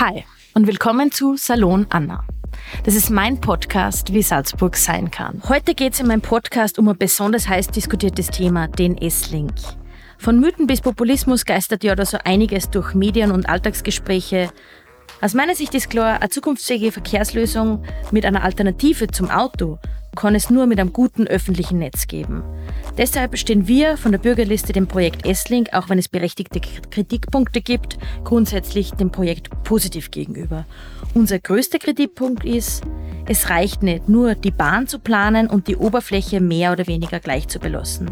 Hi und willkommen zu Salon Anna. Das ist mein Podcast, wie Salzburg sein kann. Heute geht es in meinem Podcast um ein besonders heiß diskutiertes Thema, den S-Link. Von Mythen bis Populismus geistert ja da so einiges durch Medien und Alltagsgespräche. Aus meiner Sicht ist klar, eine zukunftsfähige Verkehrslösung mit einer Alternative zum Auto kann es nur mit einem guten öffentlichen Netz geben. Deshalb stehen wir von der Bürgerliste dem Projekt S-Link, auch wenn es berechtigte Kritikpunkte gibt, grundsätzlich dem Projekt positiv gegenüber. Unser größter Kritikpunkt ist, es reicht nicht, nur die Bahn zu planen und die Oberfläche mehr oder weniger gleich zu belassen.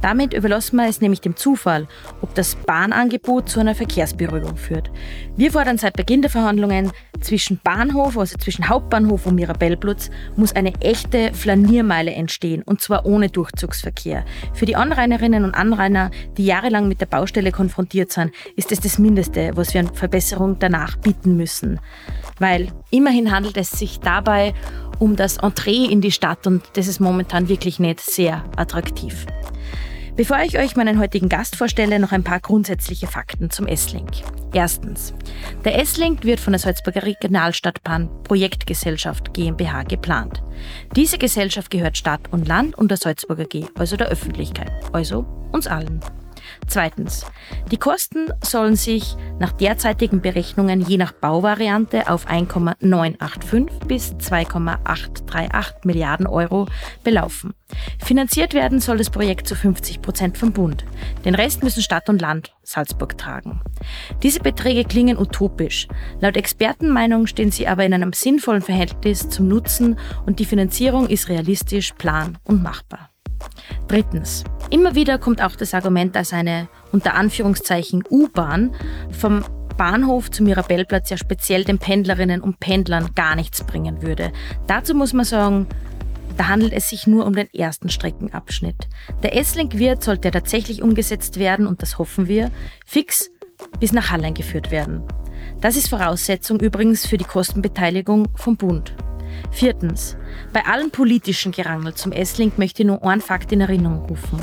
Damit überlassen wir es nämlich dem Zufall, ob das Bahnangebot zu einer Verkehrsberuhigung führt. Wir fordern seit Beginn der Verhandlungen, zwischen Bahnhof, also zwischen Hauptbahnhof und Mirabellplatz, muss eine echte Flaniermeile entstehen und zwar ohne Durchzugsverkehr. Für die Anrainerinnen und Anrainer, die jahrelang mit der Baustelle konfrontiert sind, ist es das Mindeste, was wir an Verbesserung danach bieten müssen weil immerhin handelt es sich dabei um das Entree in die Stadt und das ist momentan wirklich nicht sehr attraktiv. Bevor ich euch meinen heutigen Gast vorstelle, noch ein paar grundsätzliche Fakten zum S-Link. Erstens. Der S-Link wird von der Salzburger Regionalstadtbahn Projektgesellschaft GmbH geplant. Diese Gesellschaft gehört Stadt und Land und der Salzburger G, also der Öffentlichkeit, also uns allen. Zweitens. Die Kosten sollen sich nach derzeitigen Berechnungen je nach Bauvariante auf 1,985 bis 2,838 Milliarden Euro belaufen. Finanziert werden soll das Projekt zu 50 Prozent vom Bund. Den Rest müssen Stadt und Land Salzburg tragen. Diese Beträge klingen utopisch. Laut Expertenmeinung stehen sie aber in einem sinnvollen Verhältnis zum Nutzen und die Finanzierung ist realistisch, plan und machbar. Drittens. Immer wieder kommt auch das Argument, dass eine unter Anführungszeichen U-Bahn vom Bahnhof zum Mirabellplatz ja speziell den Pendlerinnen und Pendlern gar nichts bringen würde. Dazu muss man sagen, da handelt es sich nur um den ersten Streckenabschnitt. Der S-Link wird, sollte er tatsächlich umgesetzt werden, und das hoffen wir, fix bis nach Hallein geführt werden. Das ist Voraussetzung übrigens für die Kostenbeteiligung vom Bund. Viertens. Bei allen politischen Gerangel zum S-Link möchte ich nur einen Fakt in Erinnerung rufen.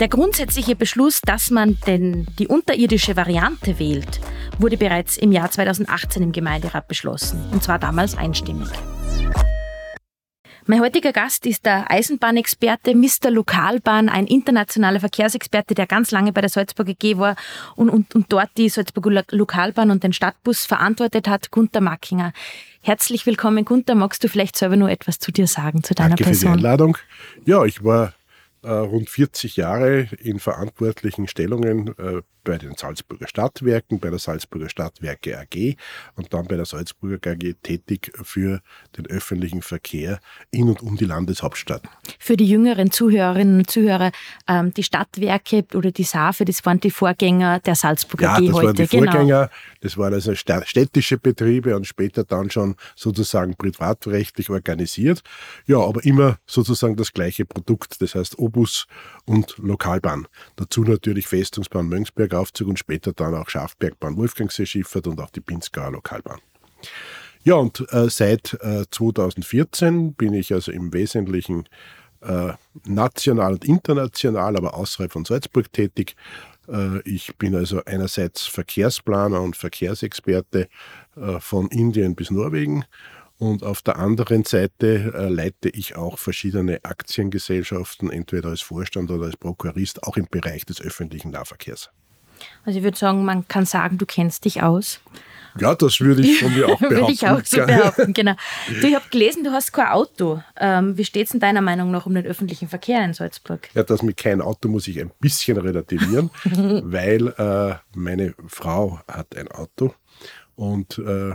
Der grundsätzliche Beschluss, dass man denn die unterirdische Variante wählt, wurde bereits im Jahr 2018 im Gemeinderat beschlossen. Und zwar damals einstimmig. Mein heutiger Gast ist der Eisenbahnexperte Mr. Lokalbahn, ein internationaler Verkehrsexperte, der ganz lange bei der Salzburger G war und, und, und dort die Salzburger Lokalbahn und den Stadtbus verantwortet hat, Gunter Mackinger. Herzlich willkommen, Gunter. Magst du vielleicht selber nur etwas zu dir sagen, zu deiner Danke Person? Danke für die Einladung. Ja, ich war rund 40 Jahre in verantwortlichen Stellungen äh, bei den Salzburger Stadtwerken, bei der Salzburger Stadtwerke AG und dann bei der Salzburger AG tätig für den öffentlichen Verkehr in und um die Landeshauptstadt. Für die jüngeren Zuhörerinnen und Zuhörer, ähm, die Stadtwerke oder die SAFE, das waren die Vorgänger der Salzburger ja, AG das heute. Waren die genau. Vorgänger, das waren also städtische Betriebe und später dann schon sozusagen privatrechtlich organisiert. Ja, aber immer sozusagen das gleiche Produkt, das heißt Obus und Lokalbahn. Dazu natürlich Festungsbahn Mönchsberg Aufzug und später dann auch Schafbergbahn Wolfgangsee Schifffahrt und auch die Pinzgauer Lokalbahn. Ja, und äh, seit äh, 2014 bin ich also im Wesentlichen äh, national und international, aber außerhalb von Salzburg tätig. Äh, ich bin also einerseits Verkehrsplaner und Verkehrsexperte äh, von Indien bis Norwegen und auf der anderen Seite äh, leite ich auch verschiedene Aktiengesellschaften, entweder als Vorstand oder als Prokurist, auch im Bereich des öffentlichen Nahverkehrs. Also ich würde sagen, man kann sagen, du kennst dich aus. Ja, das würde ich von mir auch behaupten. würde ich auch so behaupten, genau. Du, ich habe gelesen, du hast kein Auto. Ähm, wie steht es in deiner Meinung noch um den öffentlichen Verkehr in Salzburg? Ja, das mit kein Auto muss ich ein bisschen relativieren, weil äh, meine Frau hat ein Auto und äh,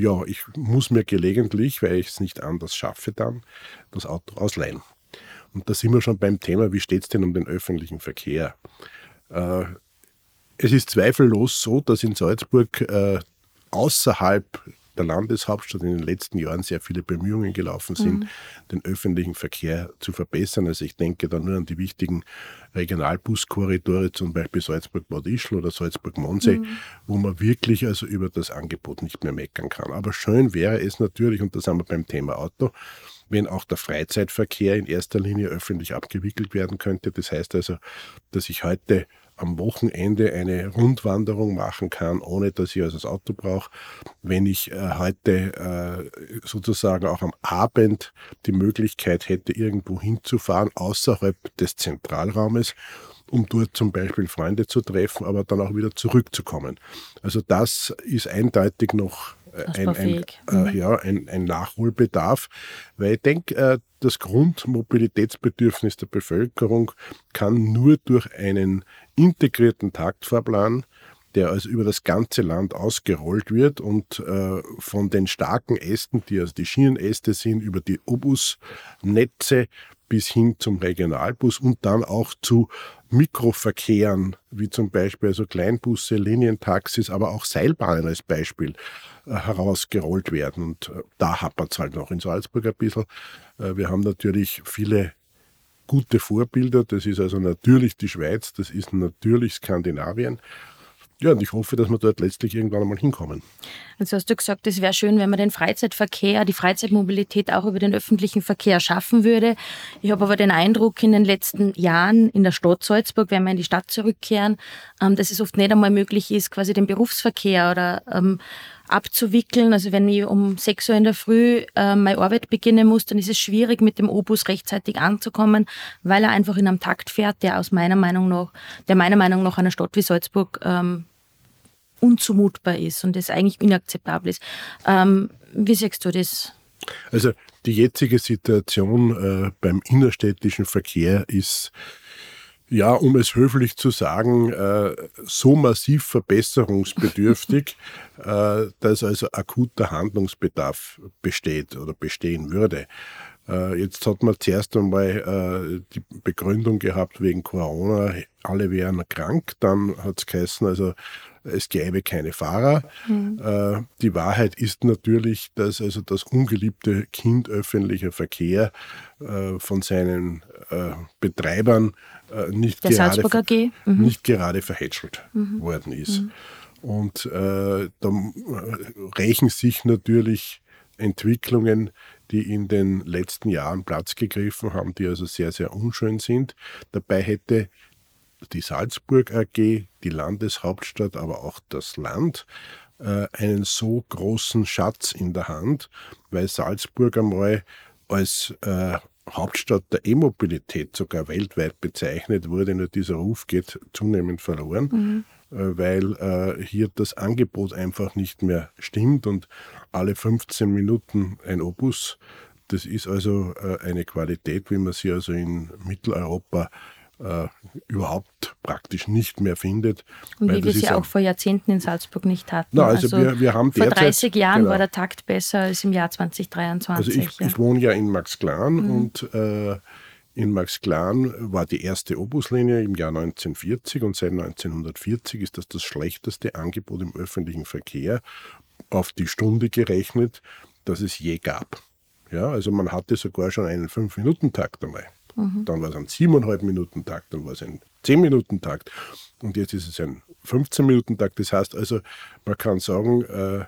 ja, ich muss mir gelegentlich, weil ich es nicht anders schaffe dann, das Auto ausleihen. Und da sind wir schon beim Thema, wie steht es denn um den öffentlichen Verkehr? Äh, es ist zweifellos so, dass in Salzburg äh, außerhalb der Landeshauptstadt in den letzten Jahren sehr viele Bemühungen gelaufen sind, mhm. den öffentlichen Verkehr zu verbessern. Also ich denke da nur an die wichtigen Regionalbuskorridore, zum Beispiel Salzburg-Bad Ischl oder Salzburg-Monsee, mhm. wo man wirklich also über das Angebot nicht mehr meckern kann. Aber schön wäre es natürlich, und da sind wir beim Thema Auto, wenn auch der Freizeitverkehr in erster Linie öffentlich abgewickelt werden könnte. Das heißt also, dass ich heute am Wochenende eine Rundwanderung machen kann, ohne dass ich also das Auto brauche. Wenn ich äh, heute äh, sozusagen auch am Abend die Möglichkeit hätte, irgendwo hinzufahren, außerhalb des Zentralraumes, um dort zum Beispiel Freunde zu treffen, aber dann auch wieder zurückzukommen. Also das ist eindeutig noch äh, ein, ein, äh, mhm. ja, ein, ein, Nachholbedarf, weil ich denke, äh, das Grundmobilitätsbedürfnis der Bevölkerung kann nur durch einen integrierten Taktfahrplan der also über das ganze Land ausgerollt wird und äh, von den starken Ästen, die also die Schienenäste sind, über die Obusnetze bis hin zum Regionalbus und dann auch zu Mikroverkehren, wie zum Beispiel also Kleinbusse, Linientaxis, aber auch Seilbahnen als Beispiel äh, herausgerollt werden. Und äh, da hapert es halt noch in Salzburg ein bisschen. Äh, wir haben natürlich viele gute Vorbilder. Das ist also natürlich die Schweiz, das ist natürlich Skandinavien. Ja, und ich hoffe, dass wir dort letztlich irgendwann einmal hinkommen. Jetzt hast du gesagt, es wäre schön, wenn man den Freizeitverkehr, die Freizeitmobilität auch über den öffentlichen Verkehr schaffen würde. Ich habe aber den Eindruck, in den letzten Jahren in der Stadt Salzburg, wenn wir in die Stadt zurückkehren, ähm, dass es oft nicht einmal möglich ist, quasi den Berufsverkehr oder ähm, abzuwickeln. Also wenn ich um 6 Uhr in der Früh äh, meine Arbeit beginnen muss, dann ist es schwierig, mit dem Obus rechtzeitig anzukommen, weil er einfach in einem Takt fährt, der aus meiner Meinung nach, der meiner Meinung nach einer Stadt wie Salzburg ähm, unzumutbar ist und das eigentlich inakzeptabel ist. Ähm, wie siehst du das? Also die jetzige Situation äh, beim innerstädtischen Verkehr ist ja, um es höflich zu sagen, äh, so massiv verbesserungsbedürftig, äh, dass also akuter Handlungsbedarf besteht oder bestehen würde. Äh, jetzt hat man zuerst einmal die Begründung gehabt wegen Corona, alle wären krank. Dann hat es geheißen, also es gäbe keine Fahrer. Mhm. die Wahrheit ist natürlich, dass also das ungeliebte Kind öffentlicher Verkehr von seinen Betreibern äh, nicht, gerade, mhm. nicht gerade verhätschelt mhm. worden ist. Mhm. Und äh, da rächen sich natürlich Entwicklungen, die in den letzten Jahren Platz gegriffen haben, die also sehr, sehr unschön sind. Dabei hätte die Salzburg AG, die Landeshauptstadt, aber auch das Land äh, einen so großen Schatz in der Hand, weil Salzburg einmal als äh, Hauptstadt der E-Mobilität sogar weltweit bezeichnet wurde. Nur dieser Ruf geht zunehmend verloren, mhm. Äh, weil äh, hier das Angebot einfach nicht mehr stimmt und alle 15 Minuten ein Obus. Das ist also äh, eine Qualität, wie man sie also in Mitteleuropa äh, überhaupt praktisch nicht mehr findet. Und wie wir sie auch vor Jahrzehnten in Salzburg nicht hatten. Na, also, also wir, wir haben vor 30 Jahren genau. war der Takt besser als im Jahr 2023. Also ich, ja. ich wohne ja in Maxglan mhm. und äh, in Maxglan war die erste Obuslinie im Jahr 1940 und seit 1940 ist das das schlechteste Angebot im öffentlichen Verkehr auf die Stunde gerechnet, das es je gab. Ja, also man hatte sogar schon einen 5-Minuten-Takt einmal. Mhm. Dann war es ein 7,5 Minuten Takt, dann war es ein 10 Minuten Takt und jetzt ist es ein 15 Minuten Takt. Das heißt also, man kann sagen, äh,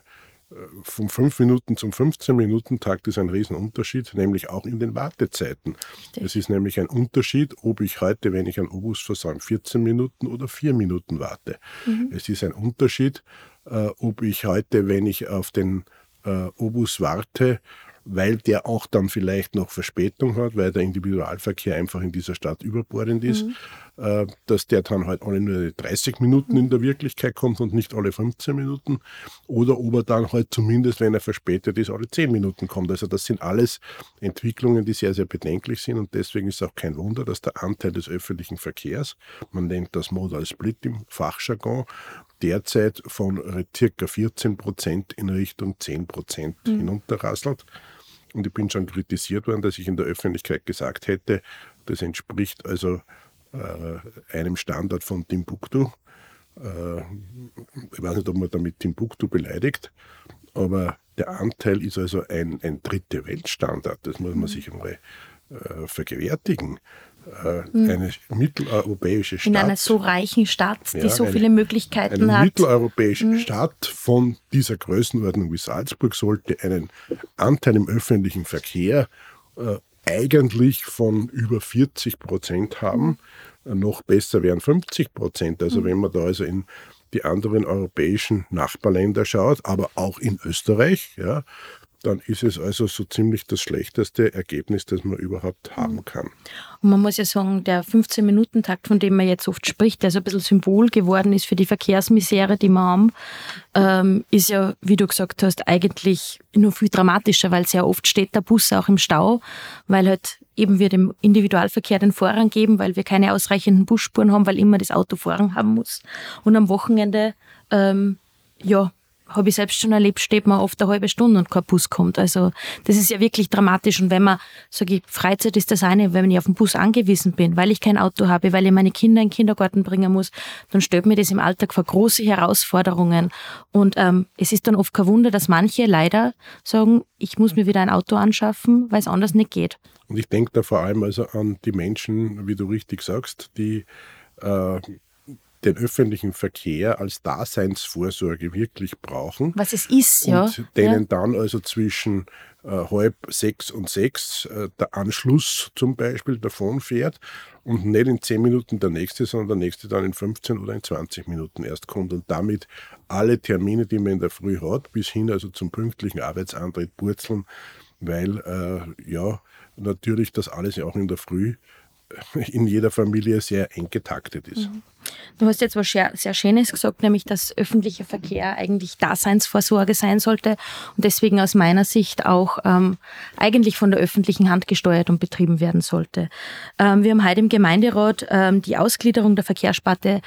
vom 5 Minuten zum 15 Minuten Takt ist ein Riesenunterschied, nämlich auch in den Wartezeiten. Richtig. Es ist nämlich ein Unterschied, ob ich heute, wenn ich einen Obus versäume, 14 Minuten oder 4 Minuten warte. Mhm. Es ist ein Unterschied, äh, ob ich heute, wenn ich auf den äh, Obus warte, weil der auch dann vielleicht noch Verspätung hat, weil der Individualverkehr einfach in dieser Stadt überbordend ist, mhm. äh, dass der dann halt alle nur 30 Minuten in der Wirklichkeit kommt und nicht alle 15 Minuten. Oder ob er dann halt zumindest, wenn er verspätet ist, alle 10 Minuten kommt. Also das sind alles Entwicklungen, die sehr, sehr bedenklich sind und deswegen ist auch kein Wunder, dass der Anteil des öffentlichen Verkehrs, man nennt das Modal Split im Fachjargon, derzeit von circa 14 Prozent in Richtung 10 Prozent mhm. hinunterrasselt. Und ich bin schon kritisiert worden, dass ich in der Öffentlichkeit gesagt hätte, das entspricht also äh, einem Standard von Timbuktu. Äh, ich weiß nicht, ob man damit Timbuktu beleidigt, aber der Anteil ist also ein, ein dritte Weltstandard. Das muss man mhm. sich einmal äh, vergewärtigen äh, hm. eine mitteleuropäische Stadt. In einer so reichen Stadt, die ja, so eine, viele Möglichkeiten eine hat. Eine mitteleuropäische hm. Stadt von dieser Größenordnung wie Salzburg sollte einen Anteil im öffentlichen Verkehr äh, eigentlich von über 40 Prozent haben. noch besser wären 50 Prozent. Also mhm. wenn man da also in die anderen europäischen Nachbarländer schaut, aber auch in Österreich, ja, dann ist es also so ziemlich das schlechteste Ergebnis, das man überhaupt haben mhm. kann. Und man muss ja sagen, der 15-Minuten-Takt, von dem man jetzt oft spricht, der so ein bisschen Symbol geworden ist für die Verkehrsmisere, die wir haben, ähm, ist ja, wie du gesagt hast, eigentlich nur viel dramatischer, weil sehr oft steht der Bus auch im Stau, weil halt eben wir dem Individualverkehr den Vorrang geben, weil wir keine ausreichenden Busspuren haben, weil immer das Auto Vorrang haben muss. Und am Wochenende, ähm, ja, habe ich selbst schon erlebt, steht man oft eine halbe Stunde und kein Bus kommt. Also das ist ja wirklich dramatisch. Und wenn man, sage ich, Freizeit ist das eine, wenn ich auf den Bus angewiesen bin, weil ich kein Auto habe, weil ich meine Kinder in den Kindergarten bringen muss, dann stellt mir das im Alltag vor große Herausforderungen. Und ähm, es ist dann oft kein Wunder, dass manche leider sagen, ich muss mir wieder ein Auto anschaffen, weil es anders nicht geht. Und ich denke da vor allem also an die Menschen, wie du richtig sagst, die äh, den öffentlichen Verkehr als Daseinsvorsorge wirklich brauchen. Was es ist, und ja. Und denen ja. dann also zwischen äh, halb sechs und sechs äh, der Anschluss zum Beispiel davon fährt und nicht in zehn Minuten der nächste, sondern der nächste dann in 15 oder in 20 Minuten erst kommt und damit alle Termine, die man in der Früh hat, bis hin also zum pünktlichen Arbeitsantritt purzeln, weil äh, ja natürlich das alles ja auch in der Früh in jeder Familie sehr eng getaktet ist. Mhm. Du hast jetzt was sehr, sehr Schönes gesagt, nämlich dass öffentlicher Verkehr eigentlich Daseinsvorsorge sein sollte und deswegen aus meiner Sicht auch ähm, eigentlich von der öffentlichen Hand gesteuert und betrieben werden sollte. Ähm, wir haben heute im Gemeinderat ähm, die Ausgliederung der Verkehrssparte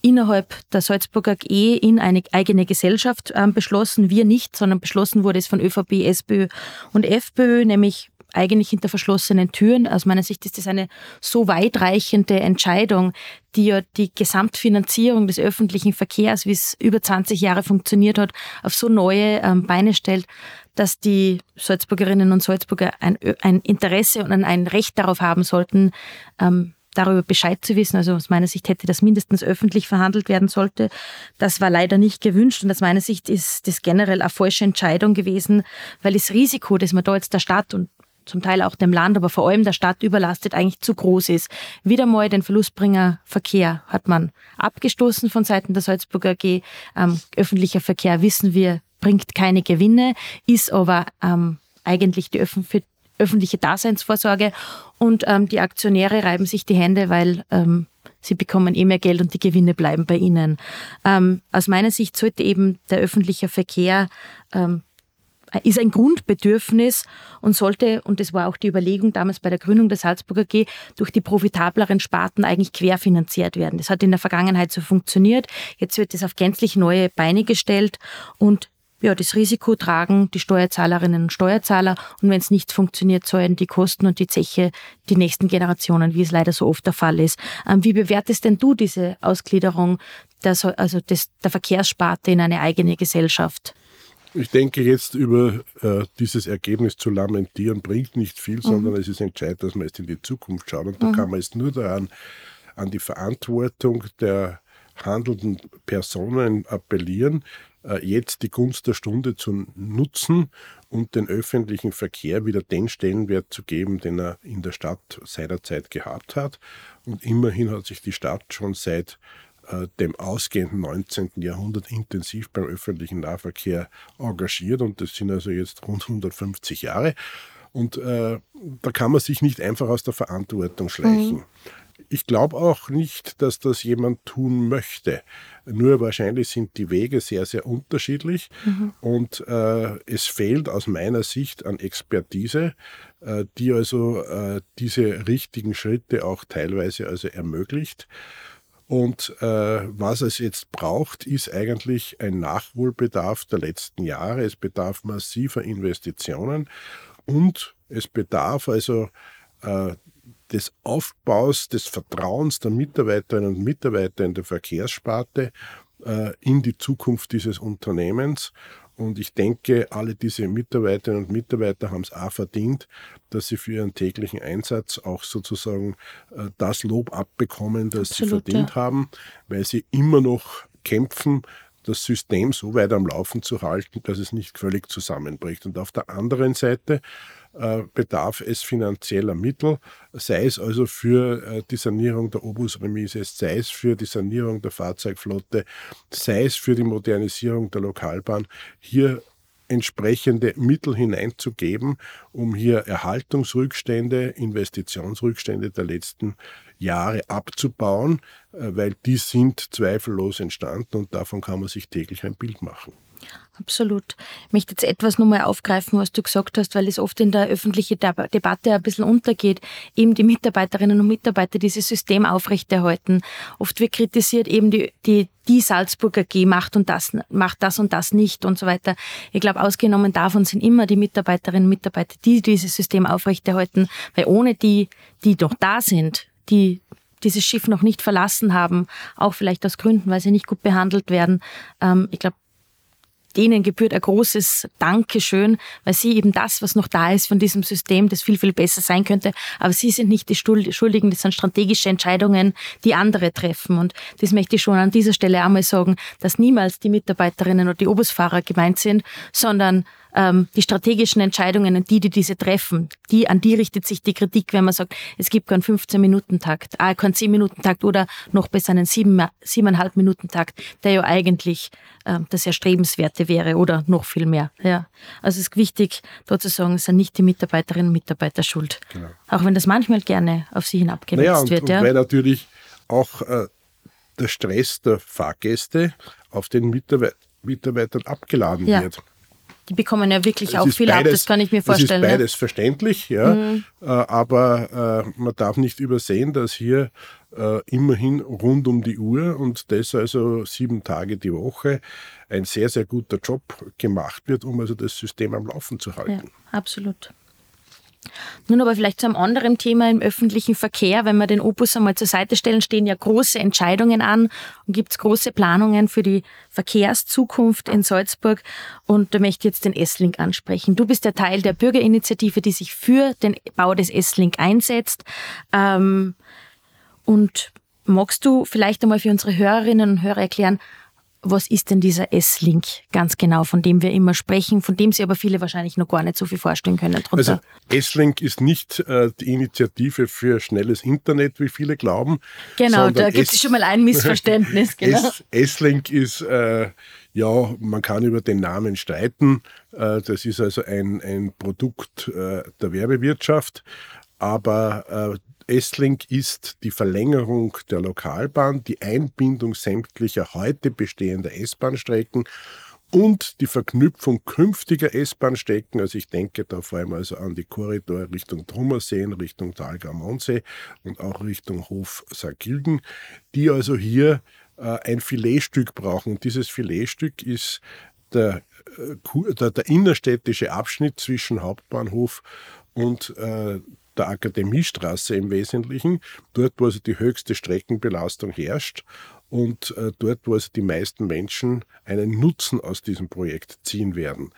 innerhalb der Salzburger AG in eine eigene Gesellschaft ähm, beschlossen. Wir nicht, sondern beschlossen wurde es von ÖVP, SPÖ und FPÖ, nämlich eigentlich hinter verschlossenen Türen. Aus meiner Sicht ist das eine so weitreichende Entscheidung, die ja die Gesamtfinanzierung des öffentlichen Verkehrs, wie es über 20 Jahre funktioniert hat, auf so neue ähm, Beine stellt, dass die Salzburgerinnen und Salzburger ein, ein Interesse und ein Recht darauf haben sollten, ähm, darüber Bescheid zu wissen. Also aus meiner Sicht hätte das mindestens öffentlich verhandelt werden sollte. Das war leider nicht gewünscht und aus meiner Sicht ist das generell eine falsche Entscheidung gewesen, weil das Risiko, das man da jetzt der Stadt und zum Teil auch dem Land, aber vor allem der Stadt überlastet, eigentlich zu groß ist. Wieder mal den Verlustbringer Verkehr hat man abgestoßen von Seiten der Salzburger AG. Ähm, öffentlicher Verkehr, wissen wir, bringt keine Gewinne, ist aber ähm, eigentlich die Öff für öffentliche Daseinsvorsorge und ähm, die Aktionäre reiben sich die Hände, weil ähm, sie bekommen eh mehr Geld und die Gewinne bleiben bei ihnen. Ähm, aus meiner Sicht sollte eben der öffentliche Verkehr ähm, ist ein Grundbedürfnis und sollte, und das war auch die Überlegung damals bei der Gründung der Salzburger G, durch die profitableren Sparten eigentlich querfinanziert werden. Das hat in der Vergangenheit so funktioniert. Jetzt wird es auf gänzlich neue Beine gestellt und ja, das Risiko tragen die Steuerzahlerinnen und Steuerzahler und wenn es nicht funktioniert, zahlen die Kosten und die Zeche die nächsten Generationen, wie es leider so oft der Fall ist. Ähm, wie bewertest denn du diese Ausgliederung der, also des, der Verkehrssparte in eine eigene Gesellschaft? Ich denke, jetzt über äh, dieses Ergebnis zu lamentieren bringt nicht viel, mhm. sondern es ist entscheidend, dass man jetzt in die Zukunft schaut. Und da mhm. kann man jetzt nur daran, an die Verantwortung der handelnden Personen appellieren, äh, jetzt die Gunst der Stunde zu nutzen und den öffentlichen Verkehr wieder den Stellenwert zu geben, den er in der Stadt seinerzeit gehabt hat. Und immerhin hat sich die Stadt schon seit dem ausgehenden 19. Jahrhundert intensiv beim öffentlichen Nahverkehr engagiert und das sind also jetzt rund 150 Jahre. Und äh, da kann man sich nicht einfach aus der Verantwortung schleichen. Mhm. Ich glaube auch nicht, dass das jemand tun möchte. Nur wahrscheinlich sind die Wege sehr, sehr unterschiedlich mhm. und äh, es fehlt aus meiner Sicht an Expertise, äh, die also äh, diese richtigen Schritte auch teilweise also ermöglicht. Und äh, was es jetzt braucht, ist eigentlich ein Nachholbedarf der letzten Jahre. Es bedarf massiver Investitionen und es bedarf also äh, des Aufbaus des Vertrauens der Mitarbeiterinnen und Mitarbeiter in der Verkehrssparte äh, in die Zukunft dieses Unternehmens. Und ich denke, alle diese Mitarbeiterinnen und Mitarbeiter haben es auch verdient, dass sie für ihren täglichen Einsatz auch sozusagen äh, das Lob abbekommen, das Absolut, sie verdient ja. haben, weil sie immer noch kämpfen, das System so weit am Laufen zu halten, dass es nicht völlig zusammenbricht. Und auf der anderen Seite bedarf es finanzieller Mittel, sei es also für äh, die Sanierung der Obusremise, sei es für die Sanierung der Fahrzeugflotte, sei es für die Modernisierung der Lokalbahn. Hier entsprechende Mittel hineinzugeben, um hier Erhaltungsrückstände, Investitionsrückstände der letzten Jahre abzubauen, äh, weil die sind zweifellos entstanden und davon kann man sich täglich ein Bild machen. Absolut. Ich möchte jetzt etwas nochmal aufgreifen, was du gesagt hast, weil es oft in der öffentlichen Debatte ein bisschen untergeht, eben die Mitarbeiterinnen und Mitarbeiter dieses System aufrechterhalten. Oft wird kritisiert, eben die, die, die Salzburger G macht und das, macht das und das nicht und so weiter. Ich glaube, ausgenommen davon sind immer die Mitarbeiterinnen und Mitarbeiter, die dieses System aufrechterhalten, weil ohne die, die noch da sind, die dieses Schiff noch nicht verlassen haben, auch vielleicht aus Gründen, weil sie nicht gut behandelt werden. Ähm, ich glaube, denen gebührt ein großes Dankeschön, weil sie eben das, was noch da ist von diesem System, das viel, viel besser sein könnte, aber sie sind nicht die Schuldigen, das sind strategische Entscheidungen, die andere treffen. Und das möchte ich schon an dieser Stelle einmal sagen, dass niemals die Mitarbeiterinnen oder die Oberstfahrer gemeint sind, sondern ähm, die strategischen Entscheidungen und die, die diese treffen, die, an die richtet sich die Kritik, wenn man sagt, es gibt keinen 15-Minuten-Takt, äh, keinen 10-Minuten-Takt oder noch besser einen 7,5 Minuten-Takt, der ja eigentlich ähm, das Erstrebenswerte wäre oder noch viel mehr. Ja. Also es ist wichtig, da zu sagen, es sind nicht die Mitarbeiterinnen und Mitarbeiter schuld. Genau. Auch wenn das manchmal gerne auf sie hinabgewetzt naja, und, wird. Und ja. Weil natürlich auch äh, der Stress der Fahrgäste auf den Mitarbeitern abgeladen ja. wird. Die bekommen ja wirklich es auch viel beides, ab, das kann ich mir vorstellen. Das ist beides ja. verständlich, ja. Mhm. Äh, aber äh, man darf nicht übersehen, dass hier äh, immerhin rund um die Uhr und das also sieben Tage die Woche ein sehr, sehr guter Job gemacht wird, um also das System am Laufen zu halten. Ja, absolut. Nun aber vielleicht zu einem anderen Thema im öffentlichen Verkehr. Wenn wir den Opus einmal zur Seite stellen, stehen ja große Entscheidungen an und gibt es große Planungen für die Verkehrszukunft in Salzburg. Und da möchte ich jetzt den S-Link ansprechen. Du bist der Teil der Bürgerinitiative, die sich für den Bau des S-Link einsetzt. Ähm, und magst du vielleicht einmal für unsere Hörerinnen und Hörer erklären, was ist denn dieser S-Link ganz genau, von dem wir immer sprechen, von dem Sie aber viele wahrscheinlich noch gar nicht so viel vorstellen können. Drunter. Also S-Link ist nicht äh, die Initiative für schnelles Internet, wie viele glauben. Genau, da gibt es schon mal ein Missverständnis. Genau. S-Link ist, äh, ja, man kann über den Namen streiten. Äh, das ist also ein, ein Produkt äh, der Werbewirtschaft. Aber äh, S-Link ist die Verlängerung der Lokalbahn, die Einbindung sämtlicher heute bestehender S-Bahn-Strecken und die Verknüpfung künftiger S-Bahn-Strecken. Also ich denke da vor allem also an die Korridore Richtung Trummerseen, Richtung Talgramondsee und auch Richtung Hof Saargilgen, die also hier äh, ein Filetstück brauchen. Und dieses Filetstück ist der, äh, der, der innerstädtische Abschnitt zwischen Hauptbahnhof und äh, der Akademiestraße im Wesentlichen, dort, wo also die höchste Streckenbelastung herrscht und äh, dort, wo also die meisten Menschen einen Nutzen aus diesem Projekt ziehen werden.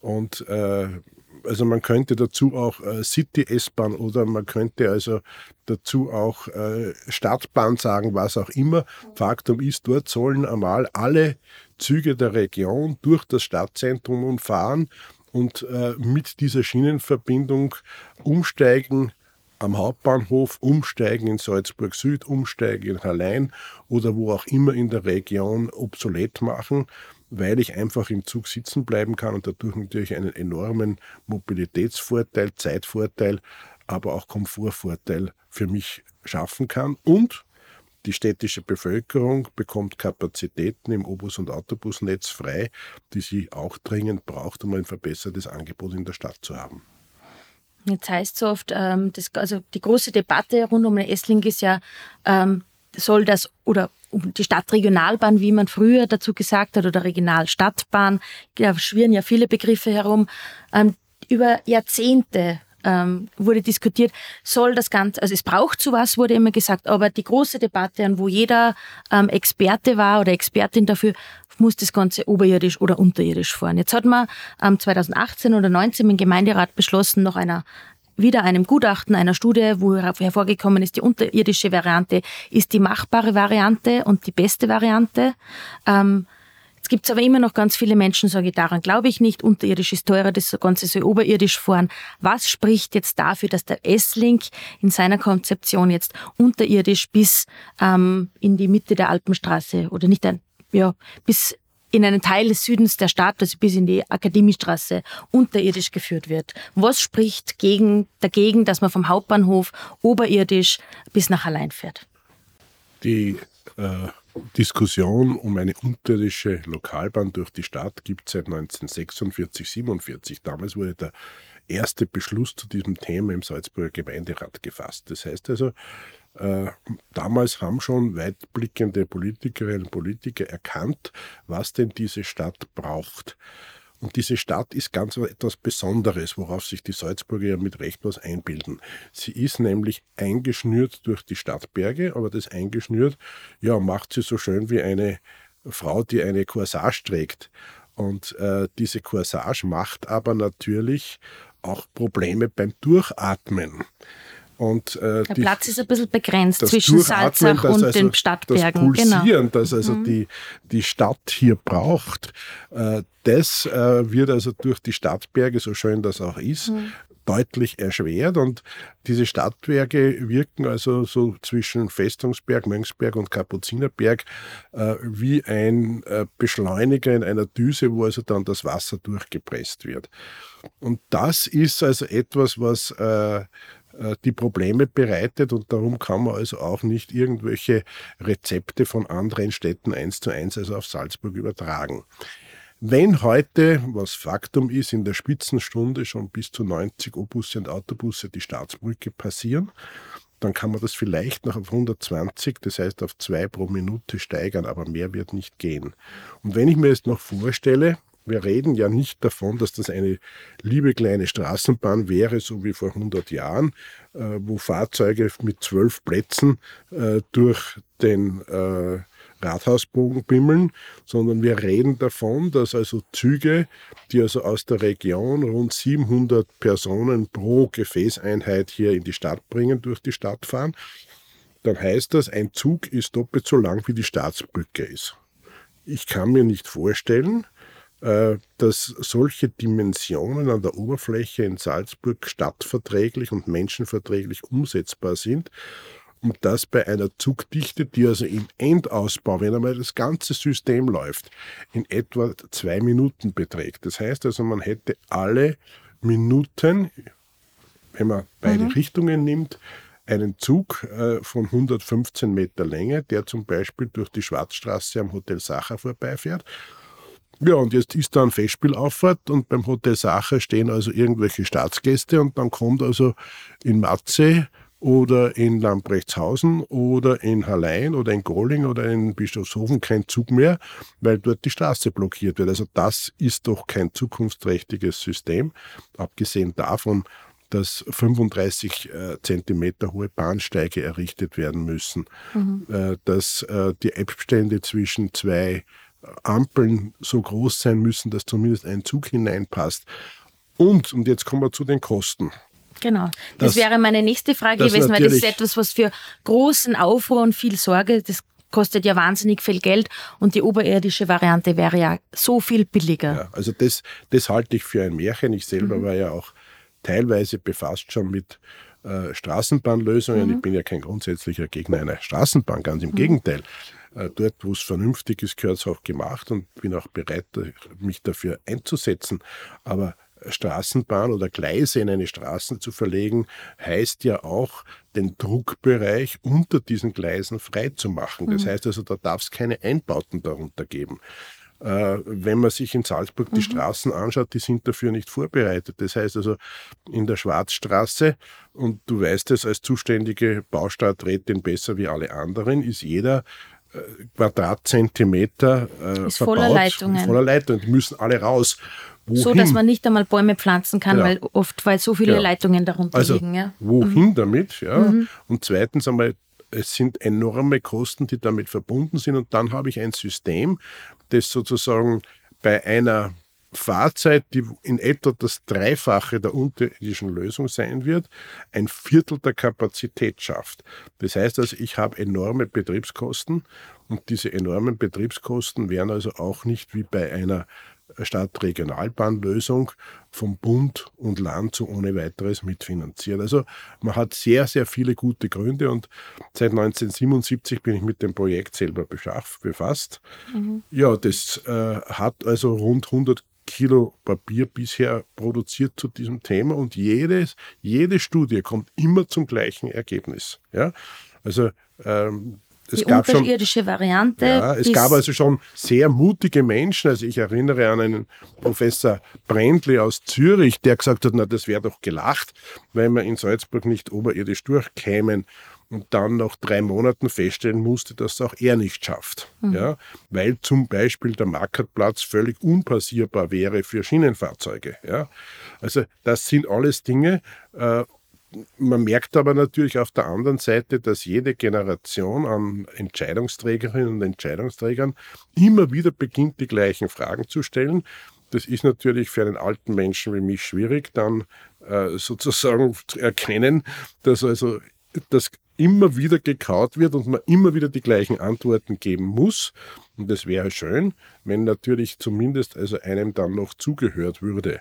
Und äh, also man könnte dazu auch äh, City-S-Bahn oder man könnte also dazu auch äh, Stadtbahn sagen, was auch immer. Faktum ist, dort sollen einmal alle Züge der Region durch das Stadtzentrum umfahren und äh, mit dieser Schienenverbindung umsteigen am Hauptbahnhof, umsteigen in Salzburg Süd, umsteigen in Hallein oder wo auch immer in der Region obsolet machen, weil ich einfach im Zug sitzen bleiben kann und dadurch natürlich einen enormen Mobilitätsvorteil, Zeitvorteil, aber auch Komfortvorteil für mich schaffen kann. Und die städtische Bevölkerung bekommt Kapazitäten im Obus- und Autobusnetz frei, die sie auch dringend braucht, um ein verbessertes Angebot in der Stadt zu haben. Jetzt heißt es oft, ähm, das, also die große Debatte rund um Essling ist ja, ähm, soll das oder die Stadtregionalbahn, wie man früher dazu gesagt hat, oder Regionalstadtbahn, da schwirren ja viele Begriffe herum, ähm, über Jahrzehnte ähm, wurde diskutiert, soll das Ganze, also es braucht sowas, wurde immer gesagt, aber die große Debatte, an wo jeder ähm, Experte war oder Expertin dafür, muss das Ganze oberirdisch oder unterirdisch fahren. Jetzt hat man ähm, 2018 oder 19 im Gemeinderat beschlossen, nach einer wieder einem Gutachten einer Studie, wo hervorgekommen ist, die unterirdische Variante ist die machbare Variante und die beste Variante. Ähm, Jetzt gibt es aber immer noch ganz viele Menschen, sage ich, daran glaube ich nicht. Unterirdisch ist teurer, das Ganze soll oberirdisch fahren. Was spricht jetzt dafür, dass der S-Link in seiner Konzeption jetzt unterirdisch bis ähm, in die Mitte der Alpenstraße oder nicht ein, ja, bis in einen Teil des Südens der Stadt, also bis in die Akademiestraße, unterirdisch geführt wird. Was spricht gegen, dagegen, dass man vom Hauptbahnhof oberirdisch bis nach Allein fährt? Die äh, Diskussion um eine unterirdische Lokalbahn durch die Stadt gibt es seit 1946, 47. Damals wurde der erste Beschluss zu diesem Thema im Salzburger Gemeinderat gefasst. Das heißt also, äh, damals haben schon weitblickende Politikerinnen und Politiker erkannt, was denn diese Stadt braucht. Und diese Stadt ist ganz etwas Besonderes, worauf sich die Salzburger ja mit Recht was einbilden. Sie ist nämlich eingeschnürt durch die Stadtberge, aber das eingeschnürt, ja, macht sie so schön wie eine Frau, die eine Corsage trägt. Und äh, diese Corsage macht aber natürlich auch Probleme beim Durchatmen. Und, äh, der die, Platz ist ein bisschen begrenzt zwischen Salzach und also, den Stadtbergen. Das genau. Pulsieren, genau. das also mhm. die, die Stadt hier braucht, äh, das äh, wird also durch die Stadtberge, so schön das auch ist, mhm. deutlich erschwert. Und diese Stadtberge wirken also so zwischen Festungsberg, Möngsberg und Kapuzinerberg äh, wie ein äh, Beschleuniger in einer Düse, wo also dann das Wasser durchgepresst wird. Und das ist also etwas, was äh, die Probleme bereitet und darum kann man also auch nicht irgendwelche Rezepte von anderen Städten eins zu eins also auf Salzburg übertragen. Wenn heute, was Faktum ist, in der Spitzenstunde schon bis zu 90 O-Busse und Autobusse die Staatsbrücke passieren, dann kann man das vielleicht noch auf 120, das heißt auf zwei pro Minute steigern, aber mehr wird nicht gehen. Und wenn ich mir jetzt noch vorstelle, wir reden ja nicht davon, dass das eine liebe kleine Straßenbahn wäre, so wie vor 100 Jahren, äh, wo Fahrzeuge mit zwölf Plätzen äh, durch den äh, Rathausbogen bimmeln, sondern wir reden davon, dass also Züge, die also aus der Region rund 700 Personen pro Gefäßeinheit hier in die Stadt bringen, durch die Stadt fahren. Dann heißt das, ein Zug ist doppelt so lang wie die Staatsbrücke ist. Ich kann mir nicht vorstellen, dass solche Dimensionen an der Oberfläche in Salzburg stadtverträglich und menschenverträglich umsetzbar sind und das bei einer Zugdichte, die also im Endausbau, wenn einmal das ganze System läuft, in etwa zwei Minuten beträgt. Das heißt also, man hätte alle Minuten, wenn man beide mhm. Richtungen nimmt, einen Zug äh, von 115 Meter Länge, der zum Beispiel durch die Schwarzstraße am Hotel Sacher vorbeifährt ja, und jetzt ist da ein Festspielauffahrt und beim Hotel Sacher stehen also irgendwelche Staatsgäste und dann kommt also in Matze oder in Lambrechtshausen oder in Hallein oder in Golling oder in Bischofshofen kein Zug mehr, weil dort die Straße blockiert wird. Also das ist doch kein zukunftsträchtiges System, abgesehen davon, dass 35 äh, Zentimeter hohe Bahnsteige errichtet werden müssen, mhm. äh, dass äh, die Abstände zwischen zwei Ampeln so groß sein müssen, dass zumindest ein Zug hineinpasst. Und, und jetzt kommen wir zu den Kosten. Genau. Das, das wäre meine nächste Frage gewesen, weil das ist etwas, was für großen Aufruhr und viel Sorge, das kostet ja wahnsinnig viel Geld und die oberirdische Variante wäre ja so viel billiger. Ja, also das, das halte ich für ein Märchen. Ich selber mhm. war ja auch teilweise befasst schon mit äh, Straßenbahnlösungen. Mhm. Ich bin ja kein grundsätzlicher Gegner einer Straßenbahn, ganz im mhm. Gegenteil. Äh, dort, wo es vernünftig ist, gehört es auch gemacht und bin auch bereit, mich dafür einzusetzen. Aber Straßenbahn oder Gleise in eine Straße zu verlegen, heißt ja auch, den Druckbereich unter diesen Gleisen freizumachen. Das mhm. heißt also, da darf es keine Einbauten darunter geben. Äh, wenn man sich in Salzburg die mhm. Straßen anschaut, die sind dafür nicht vorbereitet. Das heißt also, in der Schwarzstraße, und du weißt es als zuständige Baustadträtin besser wie alle anderen, ist jeder Quadratzentimeter äh, ist verbaut, voller Leitungen. Voller Leitungen. Die müssen alle raus. Wohin? So, dass man nicht einmal Bäume pflanzen kann, ja. weil oft, weil so viele ja. Leitungen darunter also, liegen. Ja. Wohin mhm. damit? Ja. Mhm. Und zweitens einmal, es sind enorme Kosten, die damit verbunden sind. Und dann habe ich ein System, das sozusagen bei einer Fahrzeit, die in etwa das Dreifache der unterirdischen Lösung sein wird, ein Viertel der Kapazität schafft. Das heißt also, ich habe enorme Betriebskosten Und diese enormen Betriebskosten werden also auch nicht wie bei einer Stadtregionalbahnlösung vom Bund und Land so ohne weiteres mitfinanziert. Also man hat sehr, sehr viele gute Gründe und seit 1977 bin ich mit dem Projekt selber befasst. Mhm. Ja, das äh, hat also rund 100 Kilo Papier bisher produziert zu diesem Thema und jedes, jede Studie kommt immer zum gleichen Ergebnis. Ja? Also ähm, es die gab unterirdische schon, Variante. Ja, es gab also schon sehr mutige Menschen. Also ich erinnere an einen Professor Brendli aus Zürich, der gesagt hat, na, das wäre doch gelacht, wenn wir in Salzburg nicht oberirdisch durchkämen und dann nach drei Monaten feststellen musste, dass auch er nicht schafft. Mhm. Ja, weil zum Beispiel der Markertplatz völlig unpassierbar wäre für Schienenfahrzeuge. Ja. Also das sind alles Dinge, äh, man merkt aber natürlich auf der anderen Seite, dass jede Generation an Entscheidungsträgerinnen und Entscheidungsträgern immer wieder beginnt, die gleichen Fragen zu stellen. Das ist natürlich für einen alten Menschen wie mich schwierig, dann äh, sozusagen zu erkennen, dass also das immer wieder gekaut wird und man immer wieder die gleichen Antworten geben muss. Und das wäre schön, wenn natürlich zumindest also einem dann noch zugehört würde.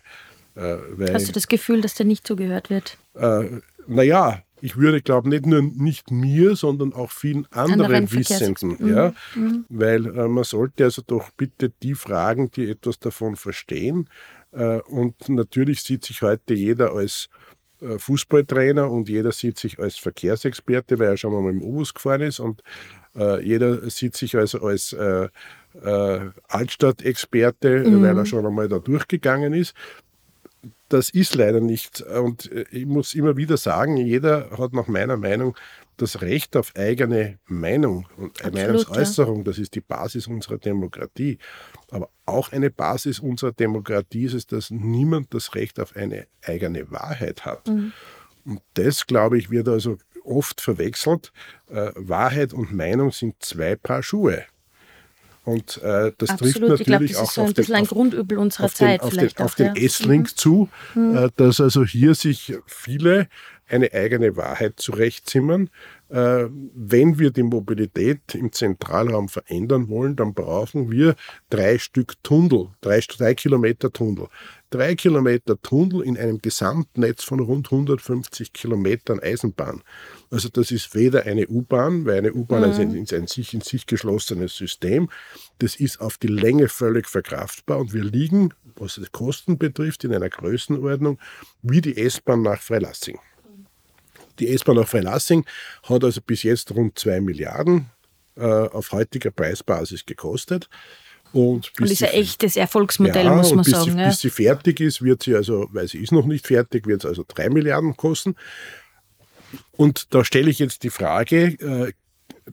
Äh, weil, Hast du das Gefühl, dass dir nicht zugehört wird? Äh, naja, ich würde, glaube nicht nur nicht mir, sondern auch vielen anderen, anderen Wissenden. Mhm. Ja? Mhm. Weil äh, man sollte also doch bitte die fragen, die etwas davon verstehen. Äh, und natürlich sieht sich heute jeder als äh, Fußballtrainer und jeder sieht sich als Verkehrsexperte, weil er schon mal mit dem Obus gefahren ist und äh, jeder sieht sich also als äh, Altstadt-Experte, mhm. weil er schon einmal da durchgegangen ist das ist leider nicht. Und äh, ich muss immer wieder sagen, jeder hat nach meiner Meinung das Recht auf eigene Meinung und Absolut, Meinungsäußerung. Ja. Das ist die Basis unserer Demokratie. Aber auch eine Basis unserer Demokratie ist es, dass niemand das Recht auf eine eigene Wahrheit hat. Mhm. Und das, glaube ich, wird also oft verwechselt. Äh, Wahrheit und Meinung sind zwei Paar Schuhe. Und äh, das Absolut. trifft natürlich glaub, auch so auf, den, ein Grundübel unserer auf den, auf den, auf den S-Link mhm. zu, mhm. Äh, dass also hier sich viele eine eigene Wahrheit zurechtzimmern. Äh, wenn wir die Mobilität im Zentralraum verändern wollen, dann brauchen wir drei Stück Tunnel, drei, drei Kilometer Tunnel. Drei Kilometer Tunnel in einem Gesamtnetz von rund 150 Kilometern Eisenbahn. Also das ist weder eine U-Bahn, weil eine U-Bahn mhm. ist, ein, sich in sich geschlossenes System. Das ist auf die Länge völlig verkraftbar und wir liegen, was die Kosten betrifft, in einer Größenordnung wie die S-Bahn nach Freilassing. Die S-Bahn nach Freilassing hat also bis jetzt rund 2 Milliarden äh, auf heutiger Preisbasis gekostet. Und, und ist ein echtes Erfolgsmodell, ja, muss man bis sagen. Sie, ja. Bis sie fertig ist, wird sie also, weil sie ist noch nicht fertig, wird es also 3 Milliarden kosten. Und da stelle ich jetzt die Frage, äh,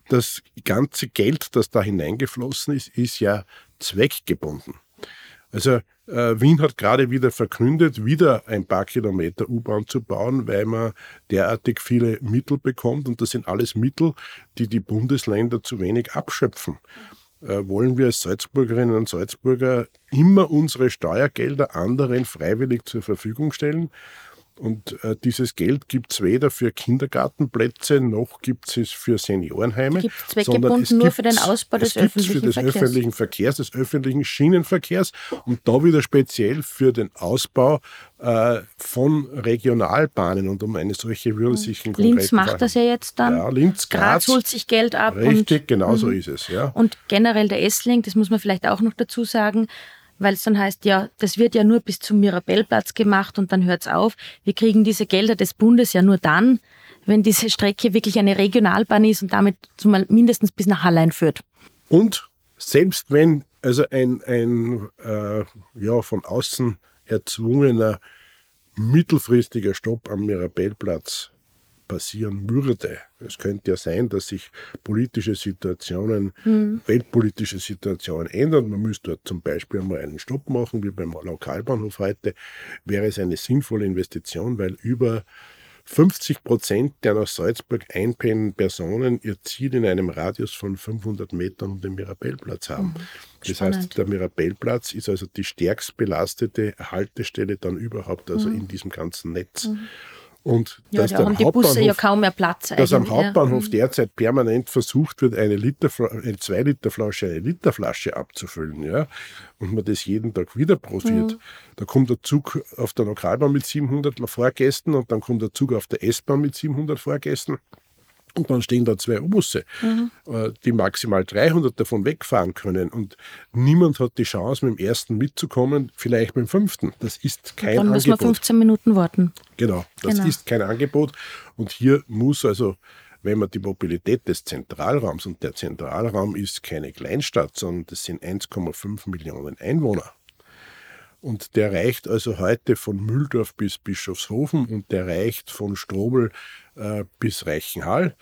das ganze Geld, das da hineingeflossen ist, ist ja zweckgebunden. Also äh, Wien hat gerade wieder verkündet, wieder ein paar Kilometer U-Bahn zu bauen, weil man derartig viele Mittel bekommt. Und das sind alles Mittel, die die Bundesländer zu wenig abschöpfen. Äh, wollen wir als Salzburgerinnen und Salzburger immer unsere Steuergelder anderen freiwillig zur Verfügung stellen? Und äh, dieses Geld gibt es weder für Kindergartenplätze noch gibt es für Seniorenheime. Gibt es zweckgebunden nur für den Ausbau des öffentlichen für des Verkehrs. öffentlichen Verkehrs, des öffentlichen Schienenverkehrs und da wieder speziell für den Ausbau äh, von Regionalbahnen und um eine solche würde sich in Linz macht Fall. das ja jetzt dann. Ja, Linz, Graz, Graz holt sich Geld ab. Richtig, und, genau so mhm. ist es. Ja. Und generell der S-Link, das muss man vielleicht auch noch dazu sagen, weil es dann heißt, ja, das wird ja nur bis zum Mirabellplatz gemacht und dann hört es auf. Wir kriegen diese Gelder des Bundes ja nur dann, wenn diese Strecke wirklich eine Regionalbahn ist und damit zumal mindestens bis nach Hallein führt. Und selbst wenn also ein, ein äh, ja, von außen erzwungener mittelfristiger Stopp am Mirabellplatz passieren würde. Es könnte ja sein, dass sich politische Situationen, mhm. weltpolitische Situationen ändern. Man müsste dort zum Beispiel einmal einen Stopp machen, wie beim Lokalbahnhof heute. Wäre es eine sinnvolle Investition, weil über 50 Prozent der nach Salzburg einpennenden Personen ihr Ziel in einem Radius von 500 Metern um den Mirabellplatz haben. Mhm. Das Spannend. heißt, der Mirabellplatz ist also die stärkst belastete Haltestelle dann überhaupt, also mhm. in diesem ganzen Netz. Mhm. Und ja, dass da haben die Busse ja kaum mehr Platz. Dass am Hauptbahnhof ja. Mhm. derzeit permanent versucht wird, eine, Liter, eine 2-Liter-Flasche, eine Literflasche abzufüllen, ja, und man das jeden Tag wieder probiert. Mhm. Da kommt der Zug auf der Lokalbahn mit 700 Fahrgästen und dann kommt der Zug auf der S-Bahn mit 700 Fahrgästen. Und dann stehen da zwei Busse, mhm. Äh, die maximal 300 davon wegfahren können. Und niemand hat die Chance, mit dem ersten mitzukommen, vielleicht mit dem fünften. Das ist kein Angebot. Dann müssen wir 15 Minuten warten. Genau, das genau. ist kein Angebot. Und hier muss also, wenn man die Mobilität des Zentralraums, und der Zentralraum ist keine Kleinstadt, sondern das sind 1,5 Millionen Einwohner. Und der reicht also heute von Mühldorf bis Bischofshofen und der reicht von Strobel äh, bis Reichenhall.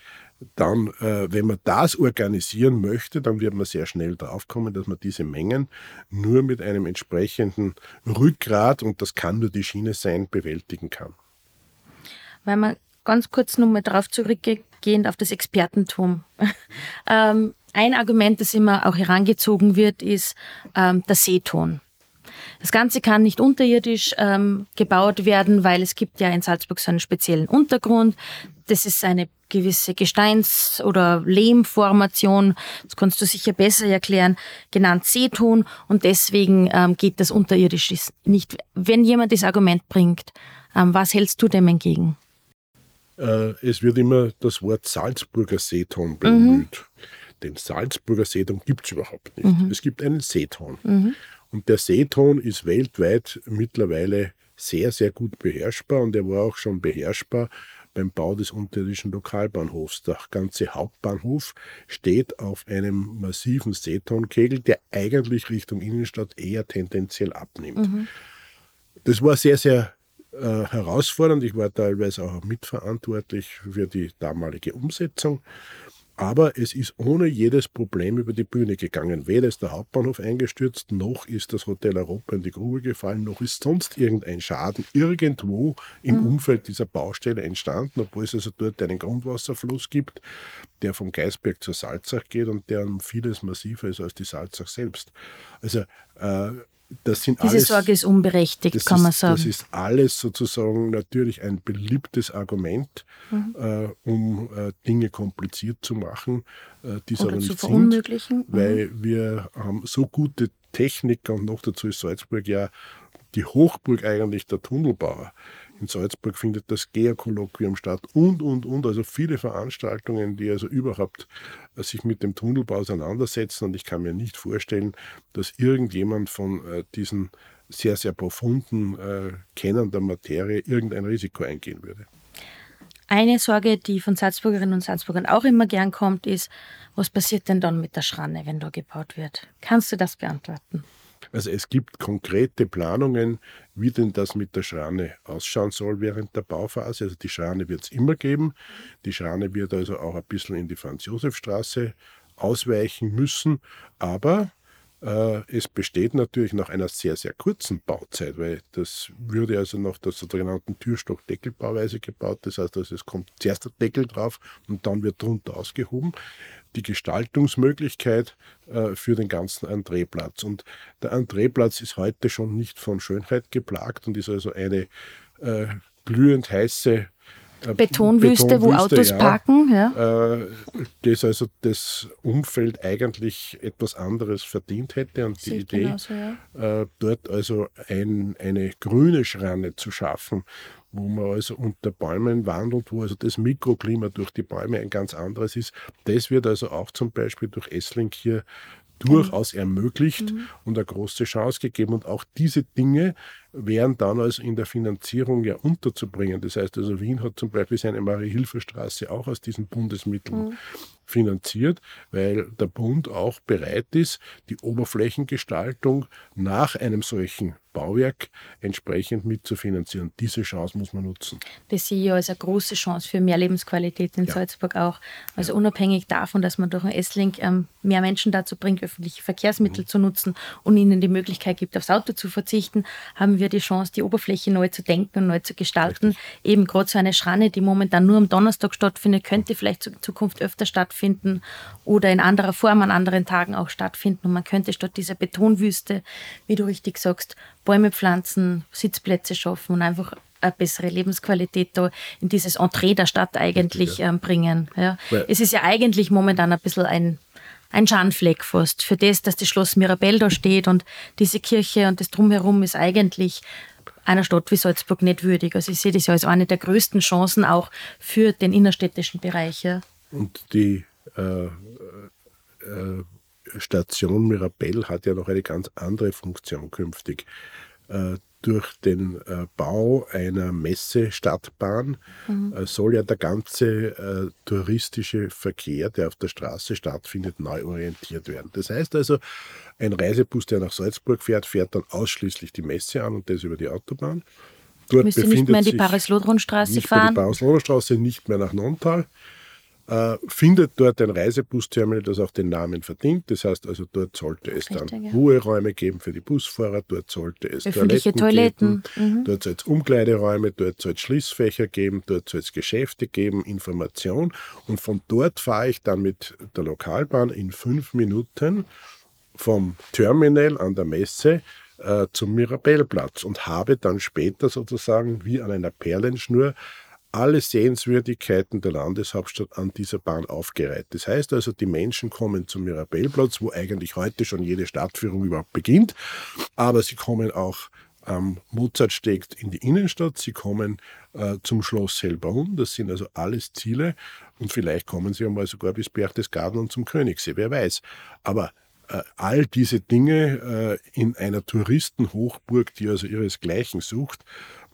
Dann, äh, wenn man das organisieren möchte, dann wird man sehr schnell draufkommen, dass man diese Mengen nur mit einem entsprechenden Rückgrat, und das kann nur die Schiene sein, bewältigen kann. Weil man ganz kurz nochmal darauf zurückgehend auf das Expertentum. ähm, ein Argument, das immer auch herangezogen wird, ist ähm, der Seeton. Das Ganze kann nicht unterirdisch ähm, gebaut werden, weil es gibt ja in Salzburg so einen speziellen Untergrund. Das ist eine gewisse Gesteins- oder Lehmformation, das kannst du sicher besser erklären, genannt Seeton und deswegen ähm, geht das unterirdisch nicht. Wenn jemand das Argument bringt, ähm, was hältst du dem entgegen? Äh, es wird immer das Wort Salzburger Seeton bemüht. Mhm. Den Salzburger Seeton gibt es überhaupt nicht. Mhm. Es gibt einen Seeton. Mhm. Und der Seeton ist weltweit mittlerweile sehr, sehr gut beherrschbar und er war auch schon beherrschbar beim Bau des unterirdischen Lokalbahnhofs. Der ganze Hauptbahnhof steht auf einem massiven Seetonkegel, der eigentlich Richtung Innenstadt eher tendenziell abnimmt. Mhm. Das war sehr, sehr äh, herausfordernd. Ich war teilweise auch mitverantwortlich für die damalige Umsetzung. Aber es ist ohne jedes Problem über die Bühne gegangen. Weder ist der Hauptbahnhof eingestürzt, noch ist das Hotel Europa in die Grube gefallen, noch ist sonst irgendein Schaden irgendwo im mhm. Umfeld dieser Baustelle entstanden, obwohl es also dort einen Grundwasserfluss gibt, der vom Geisberg zur Salzach geht und der um vieles massiver ist als die Salzach selbst. Also äh, das sind Diese alles, Sorge ist unberechtigt, kann ist, man sagen. Das ist alles sozusagen natürlich ein beliebtes Argument, mhm. äh, um äh, Dinge kompliziert zu machen, äh, die es aber nicht sind, mhm. weil wir haben so gute Techniker und noch dazu ist Salzburg ja die Hochburg eigentlich der Tunnelbauer. In Salzburg findet das GEA-Kolloquium statt und, und, und. Also viele Veranstaltungen, die also überhaupt äh, sich mit dem Tunnelbau auseinandersetzen. Und ich kann mir nicht vorstellen, dass irgendjemand von äh, diesen sehr, sehr profunden äh, Kennern der Materie irgendein Risiko eingehen würde. Eine Sorge, die von Salzburgerinnen und Salzburgern auch immer gern kommt, ist, was passiert denn dann mit der Schranne, wenn da gebaut wird? Kannst du das beantworten? Also es gibt konkrete Planungen, wie denn das mit der Schrane ausschauen soll während der Bauphase. Also die Schrane wird es immer geben. Die Schrane wird also auch ein bisschen in die Franz-Josef-Straße ausweichen müssen. Aber äh, es besteht natürlich nach einer sehr, sehr kurzen Bauzeit, weil das würde also nach der sogenannten Türstock-Deckelbauweise gebaut. Das heißt, also es kommt zuerst der Deckel drauf und dann wird drunter ausgehoben. Die Gestaltungsmöglichkeit äh, für den ganzen Entreeplatz. Und der Entreeplatz ist heute schon nicht von Schönheit geplagt und ist also eine äh, glühend heiße äh, Betonwüste, Betonwüste, wo Autos ja, parken. Ja. Äh, das also das Umfeld eigentlich etwas anderes verdient hätte. Und die Idee, genauso, ja. Äh, dort also ein, eine grüne Schranne zu schaffen, wo man also unter Bäumen wandelt, wo also das Mikroklima durch die Bäume ein ganz anderes ist. Das wird also auch zum Beispiel durch Essling hier durchaus ermöglicht mhm. und eine große Chance gegeben. Und auch diese Dinge wären dann also in der Finanzierung ja unterzubringen. Das heißt also, Wien hat zum Beispiel seine Marie-Hilfer-Straße auch aus diesen Bundesmitteln mhm. finanziert, weil der Bund auch bereit ist, die Oberflächengestaltung nach einem solchen Bauwerk entsprechend mitzufinanzieren. Diese Chance muss man nutzen. Das sehe ich als eine große Chance für mehr Lebensqualität in ja. Salzburg auch. Also ja. unabhängig davon, dass man durch ein S-Link ähm, mehr Menschen dazu bringt, öffentliche Verkehrsmittel mhm. zu nutzen und ihnen die Möglichkeit gibt, aufs Auto zu verzichten, haben wir die Chance, die Oberfläche neu zu denken und neu zu gestalten. Richtig. Eben gerade so eine Schranne, die momentan nur am Donnerstag stattfindet, könnte vielleicht in Zukunft öfter stattfinden oder in anderer Form an anderen Tagen auch stattfinden. Und man könnte statt dieser Betonwüste, wie du richtig sagst, Bäume pflanzen, Sitzplätze schaffen und einfach eine bessere Lebensqualität da in dieses Entree der Stadt eigentlich ja. ähm, bringen. Ja. Es ist ja eigentlich momentan ein bisschen ein, ein Schandfleck fast für das, dass das Schloss Mirabell da steht und diese Kirche und das Drumherum ist eigentlich einer Stadt wie Salzburg nicht würdig. Also ich sehe das ja als eine der größten Chancen auch für den innerstädtischen Bereich. Ja. Und die äh, äh, Station Mirabell hat ja noch eine ganz andere Funktion künftig. Äh, durch den äh, Bau einer Messestadtbahn mhm. äh, soll ja der ganze touristische Verkehr, der auf der Straße stattfindet, neu orientiert werden. Das heißt also, ein Reisebus, der nach Salzburg fährt, fährt dann ausschließlich die Messe an und das über die Autobahn. Dort Müsste nicht mehr in die Paris-Lodron-Straße fahren? Nicht mehr die Paris-Lodron-Straße, nicht mehr nach Nontal äh, findet dort ein Reisebus-Terminal, das auch den Namen verdient. Das heißt also, dort sollte es Richtig, dann ja. Ruheräume geben für die Busfahrer, dort sollte es Öffentliche Toiletten, Toiletten mhm. dort soll es Umkleideräume, dort soll es Schließfächer geben, dort soll es Geschäfte geben, Information. Und von dort fahre ich dann mit der Lokalbahn in fünf Minuten vom Terminal an der Messe äh, zum Mirabellplatz und habe dann später sozusagen wie an einer Perlenschnur alle Sehenswürdigkeiten der Landeshauptstadt an dieser Bahn aufgereiht. Das heißt also, die Menschen kommen zum Mirabellplatz, wo eigentlich heute schon jede Stadtführung überhaupt beginnt, aber sie kommen auch am Mozartsteg in die Innenstadt, sie kommen äh, zum Schloss Hellbrunn, das sind also alles Ziele. Und vielleicht kommen sie einmal sogar bis Berchtesgaden und zum Königssee, wer weiß. Aber äh, all diese Dinge äh, in einer Touristenhochburg, die also ihresgleichen sucht,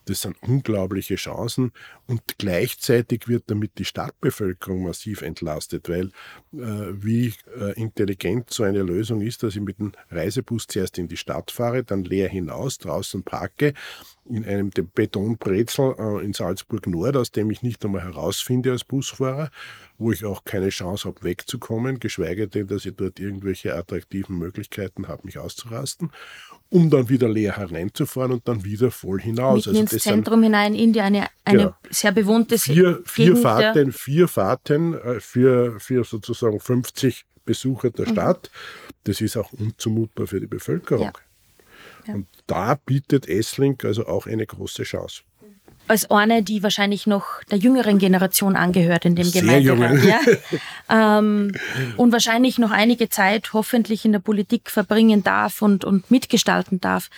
das sind unglaubliche Chancen und gleichzeitig wird damit die Stadtbevölkerung massiv entlastet, weil äh, wie äh, intelligent so eine Lösung ist, dass ich mit dem Reisebus zuerst in die Stadt fahre, dann leer hinaus, draußen parke, in einem Betonbrezel äh, in Salzburg Nord, aus dem ich nicht einmal herausfinde als Busfahrer, wo ich auch keine Chance habe, wegzukommen, geschweige denn, dass ich dort irgendwelche attraktiven Möglichkeiten habe, mich auszurasten um dann wieder leer hereinzufahren und dann wieder voll hinaus. Mitten also ins Zentrum hinein in die eine, eine genau. sehr bewohnte vier, vier Gegend, Fahrten, vier Fahrten äh, für, für sozusagen 50 Besucher der mhm. Stadt. Das ist auch unzumutbar für die Bevölkerung. Ja. Ja. Und da bietet Essling also auch eine große Chance als eine, die wahrscheinlich noch der jüngeren Generation angehört in dem Gemeinderat. Ja? ähm, und wahrscheinlich noch einige Zeit hoffentlich in der Politik verbringen darf und, und mitgestalten darf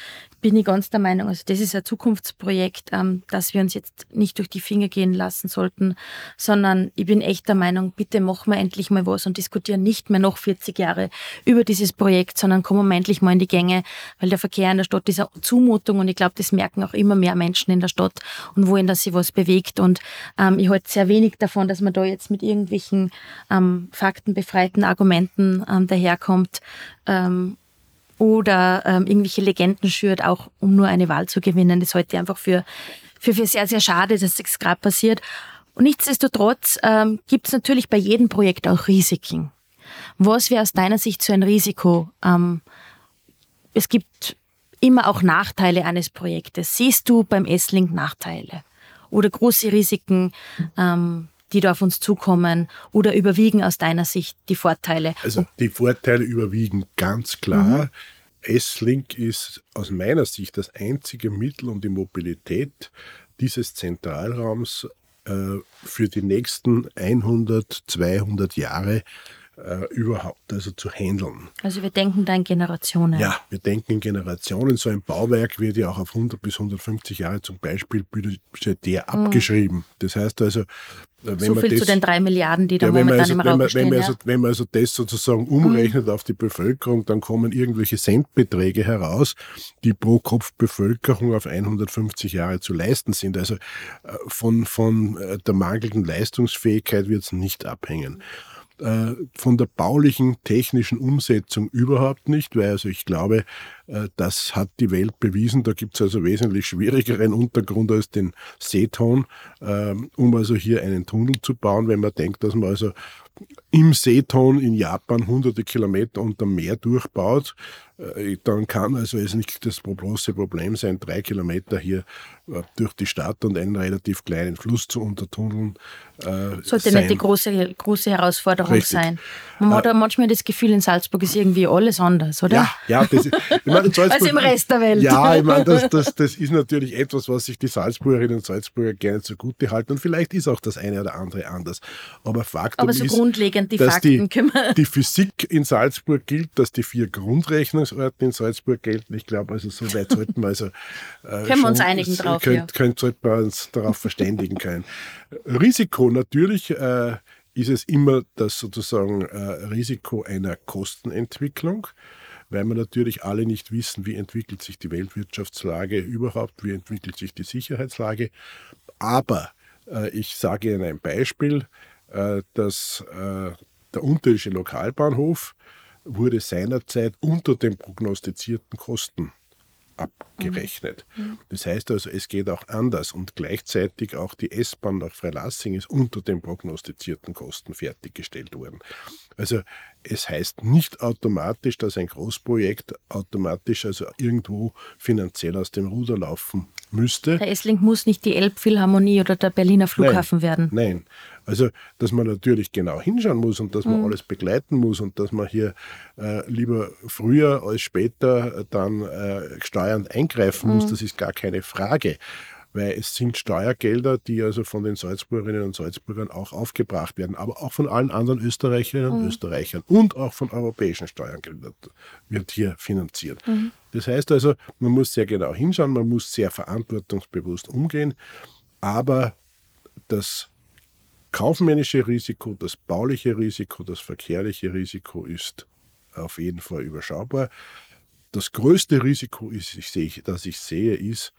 bin ich ganz der Meinung, also das ist ein Zukunftsprojekt, ähm, dass wir uns jetzt nicht durch die Finger gehen lassen sollten, sondern ich bin echt der Meinung, bitte machen wir endlich mal was und diskutieren nicht mehr noch 40 Jahre über dieses Projekt, sondern kommen wir endlich mal in die Gänge, weil der Verkehr in der Stadt ist eine Zumutung und ich glaube, das merken auch immer mehr Menschen in der Stadt und wollen, dass sich was bewegt und ähm, ich halte sehr wenig davon, dass man da jetzt mit irgendwelchen ähm, faktenbefreiten Argumenten ähm, daherkommt, ähm, oder ähm, irgendwelche Legenden schürt, auch um nur eine Wahl zu gewinnen. Das halte ich einfach für, für, für sehr, sehr schade, dass das gerade passiert. Und nichtsdestotrotz ähm, gibt es natürlich bei jedem Projekt auch Risiken. Was wäre aus deiner Sicht so ein Risiko? Ähm, es gibt immer auch Nachteile eines Projektes. Siehst du beim S-Link Nachteile oder große Risiken? Ähm, die da auf uns zukommen oder überwiegen aus deiner Sicht die Vorteile? Also die Vorteile überwiegen ganz klar. Mhm. S-Link ist aus meiner Sicht das einzige Mittel, um die Mobilität dieses Zentralraums äh, für die nächsten 100, 200 Jahre äh, überhaupt also zu handeln. Also wir denken da in Generationen. Ja, wir denken in Generationen. So ein Bauwerk wird ja auch auf 100 bis 150 Jahre zum Beispiel budgetär mhm. abgeschrieben. Das heißt also, wenn so viel das, zu den drei Milliarden, die da ja, momentan also, im Raum wenn stehen. Wenn man, also, wenn man also das sozusagen umrechnet mhm. auf die Bevölkerung, dann kommen irgendwelche Centbeträge heraus, die pro Kopf Bevölkerung auf 150 Jahre zu leisten sind. Also äh, von, von äh, der mangelnden Leistungsfähigkeit wird es nicht abhängen. Äh, von der baulichen, technischen Umsetzung überhaupt nicht, weil also ich glaube, äh, das hat die Welt bewiesen. Da gibt es also wesentlich schwierigeren Untergrund als den Seeton, ähm, um also hier einen Tunnel zu bauen, wenn man denkt, dass man also im Seeton in Japan hunderte Kilometer unter Meer durchbaut, äh, dann kann also es nicht das große Problem sein, drei Kilometer hier äh, durch die Stadt und einen relativ kleinen Fluss zu untertunneln. Äh, Sollte sein. nicht die große, große Herausforderung Richtig. sein. Man hat äh, manchmal das Gefühl, in Salzburg ist irgendwie alles anders, oder? Ja, ja das, ich meine, also im Rest der Welt. Ja, ich meine, das, das, das ist natürlich etwas, was sich die Salzburgerinnen und Salzburger gerne zugute halten. Und vielleicht ist auch das eine oder andere anders. Aber Faktum Aber so ist, grundlegend die dass Fakten die, die Physik in Salzburg gilt, dass die vier Grundrechnungsorte in Salzburg gelten. Ich glaube, also so weit sollten wir also äh, können schon, wir uns einigen drauf. Könnt, ja. könnt, sollten wir uns darauf verständigen können. Risiko natürlich. Äh, ist es immer das sozusagen äh, Risiko einer Kostenentwicklung, weil wir natürlich alle nicht wissen, wie entwickelt sich die Weltwirtschaftslage überhaupt, wie entwickelt sich die Sicherheitslage. Aber äh, ich sage Ihnen ein Beispiel, äh, dass äh, der unterirdische Lokalbahnhof wurde seinerzeit unter den prognostizierten Kosten abgerechnet. Mhm. Das heißt also, es geht auch anders und gleichzeitig auch die S-Bahn nach Freilassing ist unter den prognostizierten Kosten fertiggestellt worden. Also es heißt nicht automatisch, dass ein Großprojekt automatisch also irgendwo finanziell aus dem Ruder laufen müsste. Der Essling muss nicht die Elbphilharmonie oder der Berliner Flughafen nein, werden. Nein, also dass man natürlich genau hinschauen muss und dass man mhm. alles begleiten muss und dass man hier äh, lieber früher als später dann äh, steuernd eingreifen mhm. muss, das ist gar keine Frage weil es sind Steuergelder, die also von den Salzburgerinnen und Salzburgern auch aufgebracht werden, aber auch von allen anderen Österreicherinnen und mhm. Österreichern und auch von europäischen Steuergeldern wird hier finanziert. Mhm. Das heißt also, man muss sehr genau hinschauen, man muss sehr verantwortungsbewusst umgehen, aber das kaufmännische Risiko, das bauliche Risiko, das verkehrliche Risiko ist auf jeden Fall überschaubar. Das größte Risiko, ist, ich sehe, das ich sehe, ist,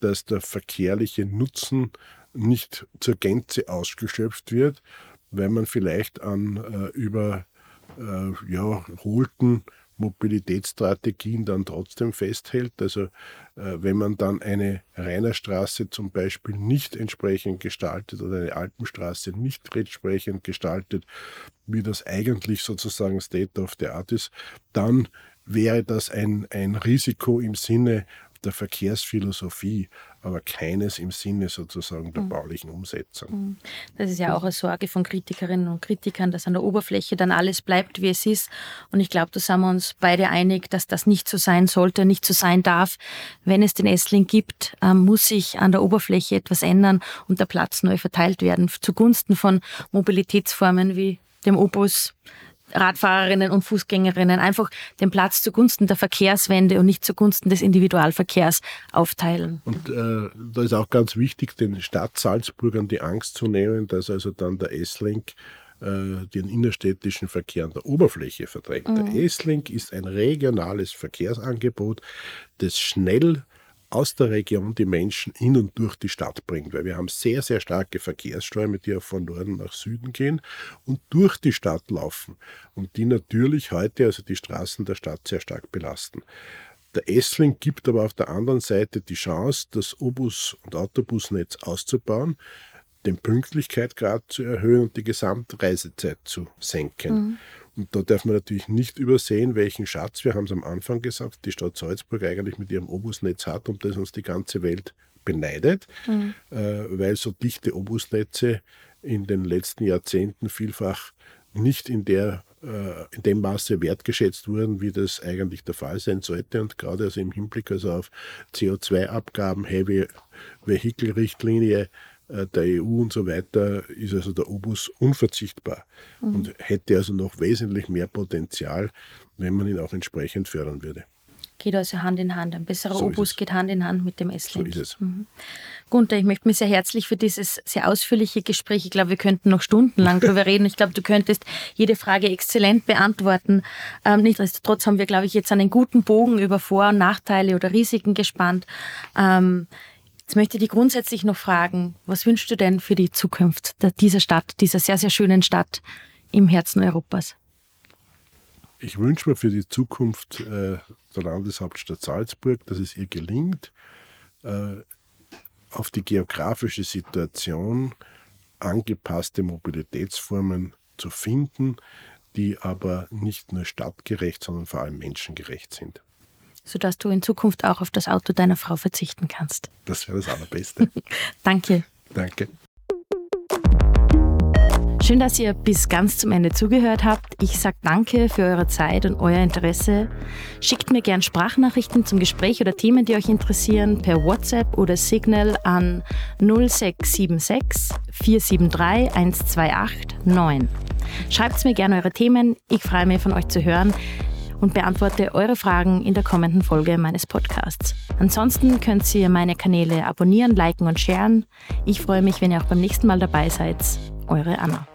dass der verkehrliche Nutzen nicht zur Gänze ausgeschöpft wird, weil man vielleicht an äh, über äh, ja, Mobilitätsstrategien dann trotzdem festhält. Also äh, wenn man dann eine Rainerstraße zum Beispiel nicht entsprechend gestaltet oder eine Alpenstraße nicht entsprechend gestaltet, wie das eigentlich sozusagen State of the Art ist, dann wäre das ein, ein Risiko im Sinne der Verkehrsphilosophie, aber keines im Sinne sozusagen der mhm. baulichen Umsetzung. Mhm. Das ist ja auch eine Sorge von Kritikerinnen und Kritikern, dass an der Oberfläche dann alles bleibt, wie es ist. Und ich glaube, da sind wir uns beide einig, dass das nicht so sein sollte, nicht so sein darf. Wenn es den Essling gibt, ähm, muss sich an der Oberfläche etwas ändern und der Platz neu verteilt werden zugunsten von Mobilitätsformen wie dem Opus, Radfahrerinnen und Fußgängerinnen einfach den Platz zugunsten der Verkehrswende und nicht zugunsten des Individualverkehrs aufteilen. Und äh, da ist auch ganz wichtig, den Stadt Salzburgern die Angst zu nehmen, dass also dann der S-Link äh, den innerstädtischen Verkehr an der Oberfläche verdrängt. Mhm. Der S-Link ist ein regionales Verkehrsangebot, das schnell aus der Region die Menschen in und durch die Stadt bringt, weil wir haben sehr, sehr starke Verkehrsströme, die auch von Norden nach Süden gehen und durch die Stadt laufen und die natürlich heute, also die Straßen der Stadt, sehr stark belasten. Der Essling gibt aber auf der anderen Seite die Chance, das Obus- und Autobusnetz auszubauen, den Pünktlichkeitsgrad zu erhöhen und die Gesamtreisezeit zu senken. Mhm. Und da darf man natürlich nicht übersehen, welchen Schatz, wir haben es am Anfang gesagt, die Stadt Salzburg eigentlich mit ihrem Obusnetz hat und das uns die ganze Welt beneidet, mhm. äh, weil so dichte Obusnetze in den letzten Jahrzehnten vielfach nicht in, der, äh, in dem Maße wertgeschätzt wurden, wie das eigentlich der Fall sein sollte. Und gerade also im Hinblick also auf CO2-Abgaben, Heavy Vehicle-Richtlinie, der EU und so weiter ist also der Obus unverzichtbar mhm. und hätte also noch wesentlich mehr Potenzial, wenn man ihn auch entsprechend fördern würde. Geht also Hand in Hand. Ein besserer so Obus geht Hand in Hand mit dem S-Link. So ist es. Mhm. Gunther, ich möchte mich sehr herzlich für dieses sehr ausführliche Gespräch. Ich glaube, wir könnten noch stundenlang darüber reden. Ich glaube, du könntest jede Frage exzellent beantworten. Ähm, nichtsdestotrotz haben wir, glaube ich, jetzt einen guten Bogen über Vor- und Nachteile oder Risiken gespannt. Ähm, Jetzt möchte ich dich grundsätzlich noch fragen, was wünschst du denn für die Zukunft dieser Stadt, dieser sehr, sehr schönen Stadt im Herzen Europas? Ich wünsche mir für die Zukunft äh, der Landeshauptstadt Salzburg, dass es ihr gelingt, äh, auf die geografische Situation angepasste Mobilitätsformen zu finden, die aber nicht nur stadtgerecht, sondern vor allem menschengerecht sind sodass du in Zukunft auch auf das Auto deiner Frau verzichten kannst. Das wäre das Allerbeste. Danke. Danke. Schön, dass ihr bis ganz zum Ende zugehört habt. Ich sage danke für eure Zeit und euer Interesse. Schickt mir gern Sprachnachrichten zum Gespräch oder Themen, die euch interessieren, per WhatsApp oder Signal an 0676 473 128 9. Schreibt mir gerne eure Themen. Ich freue mich von euch zu hören und beantworte eure Fragen in der kommenden Folge meines Podcasts. Ansonsten könnt ihr meine Kanäle abonnieren, liken und sharen. Ich freue mich, wenn ihr auch beim nächsten Mal dabei seid. Eure Anna.